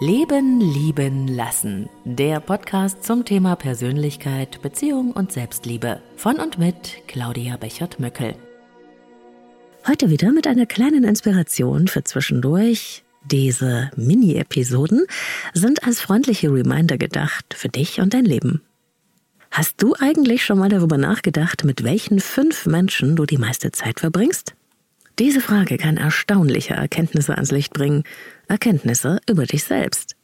Leben, lieben, lassen. Der Podcast zum Thema Persönlichkeit, Beziehung und Selbstliebe. Von und mit Claudia Bechert-Möckel. Heute wieder mit einer kleinen Inspiration für zwischendurch. Diese Mini-Episoden sind als freundliche Reminder gedacht für dich und dein Leben. Hast du eigentlich schon mal darüber nachgedacht, mit welchen fünf Menschen du die meiste Zeit verbringst? Diese Frage kann erstaunliche Erkenntnisse ans Licht bringen, Erkenntnisse über dich selbst.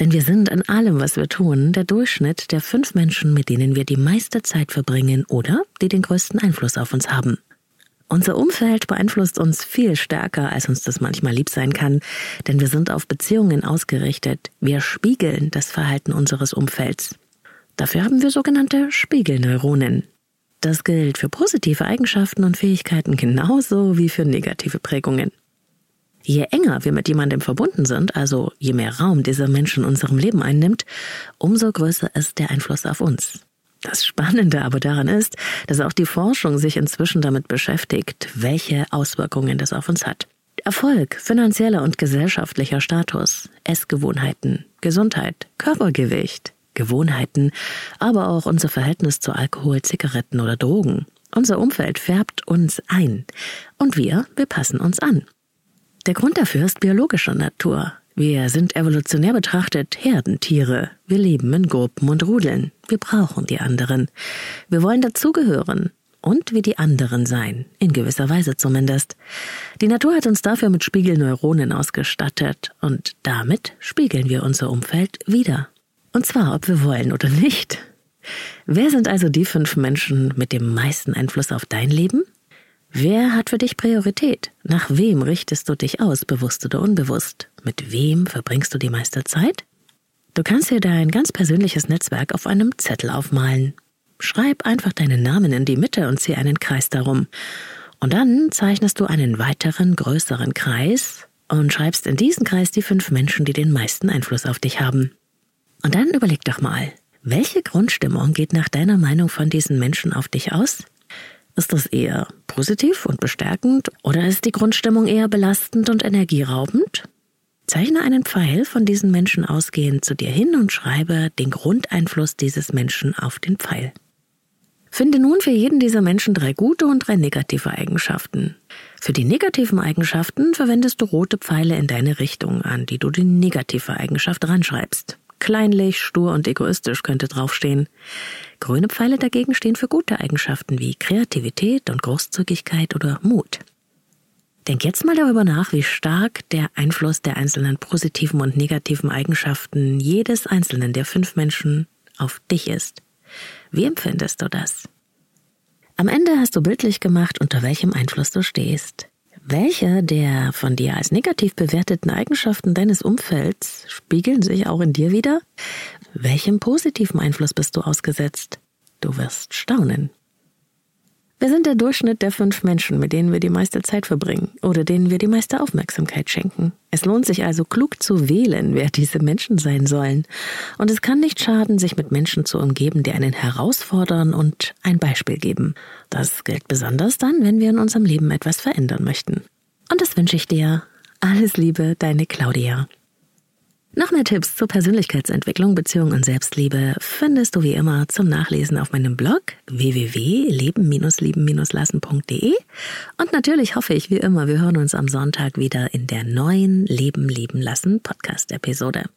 Denn wir sind in allem, was wir tun, der Durchschnitt der fünf Menschen, mit denen wir die meiste Zeit verbringen oder die den größten Einfluss auf uns haben. Unser Umfeld beeinflusst uns viel stärker, als uns das manchmal lieb sein kann, denn wir sind auf Beziehungen ausgerichtet. Wir spiegeln das Verhalten unseres Umfelds. Dafür haben wir sogenannte Spiegelneuronen. Das gilt für positive Eigenschaften und Fähigkeiten genauso wie für negative Prägungen. Je enger wir mit jemandem verbunden sind, also je mehr Raum dieser Mensch in unserem Leben einnimmt, umso größer ist der Einfluss auf uns. Das Spannende aber daran ist, dass auch die Forschung sich inzwischen damit beschäftigt, welche Auswirkungen das auf uns hat. Erfolg, finanzieller und gesellschaftlicher Status, Essgewohnheiten, Gesundheit, Körpergewicht, Gewohnheiten, aber auch unser Verhältnis zu Alkohol, Zigaretten oder Drogen. Unser Umfeld färbt uns ein und wir, wir passen uns an. Der Grund dafür ist biologischer Natur. Wir sind evolutionär betrachtet Herdentiere. Wir leben in Gruppen und Rudeln. Wir brauchen die anderen. Wir wollen dazugehören und wie die anderen sein, in gewisser Weise zumindest. Die Natur hat uns dafür mit Spiegelneuronen ausgestattet und damit spiegeln wir unser Umfeld wieder. Und zwar, ob wir wollen oder nicht. Wer sind also die fünf Menschen mit dem meisten Einfluss auf dein Leben? Wer hat für dich Priorität? Nach wem richtest du dich aus, bewusst oder unbewusst? Mit wem verbringst du die meiste Zeit? Du kannst dir dein ganz persönliches Netzwerk auf einem Zettel aufmalen. Schreib einfach deinen Namen in die Mitte und zieh einen Kreis darum. Und dann zeichnest du einen weiteren, größeren Kreis und schreibst in diesen Kreis die fünf Menschen, die den meisten Einfluss auf dich haben. Und dann überleg doch mal, welche Grundstimmung geht nach deiner Meinung von diesen Menschen auf dich aus? Ist das eher positiv und bestärkend oder ist die Grundstimmung eher belastend und energieraubend? Zeichne einen Pfeil von diesen Menschen ausgehend zu dir hin und schreibe den Grundeinfluss dieses Menschen auf den Pfeil. Finde nun für jeden dieser Menschen drei gute und drei negative Eigenschaften. Für die negativen Eigenschaften verwendest du rote Pfeile in deine Richtung, an die du die negative Eigenschaft ranschreibst. Kleinlich, stur und egoistisch könnte draufstehen. Grüne Pfeile dagegen stehen für gute Eigenschaften wie Kreativität und Großzügigkeit oder Mut. Denk jetzt mal darüber nach, wie stark der Einfluss der einzelnen positiven und negativen Eigenschaften jedes einzelnen der fünf Menschen auf dich ist. Wie empfindest du das? Am Ende hast du bildlich gemacht, unter welchem Einfluss du stehst. Welche der von dir als negativ bewerteten Eigenschaften deines Umfelds spiegeln sich auch in dir wieder? Welchem positiven Einfluss bist du ausgesetzt? Du wirst staunen. Wir sind der Durchschnitt der fünf Menschen, mit denen wir die meiste Zeit verbringen oder denen wir die meiste Aufmerksamkeit schenken. Es lohnt sich also klug zu wählen, wer diese Menschen sein sollen. Und es kann nicht schaden, sich mit Menschen zu umgeben, die einen herausfordern und ein Beispiel geben. Das gilt besonders dann, wenn wir in unserem Leben etwas verändern möchten. Und das wünsche ich dir. Alles Liebe, deine Claudia. Noch mehr Tipps zur Persönlichkeitsentwicklung, Beziehung und Selbstliebe findest du wie immer zum Nachlesen auf meinem Blog www.leben-lieben-lassen.de und natürlich hoffe ich wie immer, wir hören uns am Sonntag wieder in der neuen Leben lieben lassen Podcast Episode.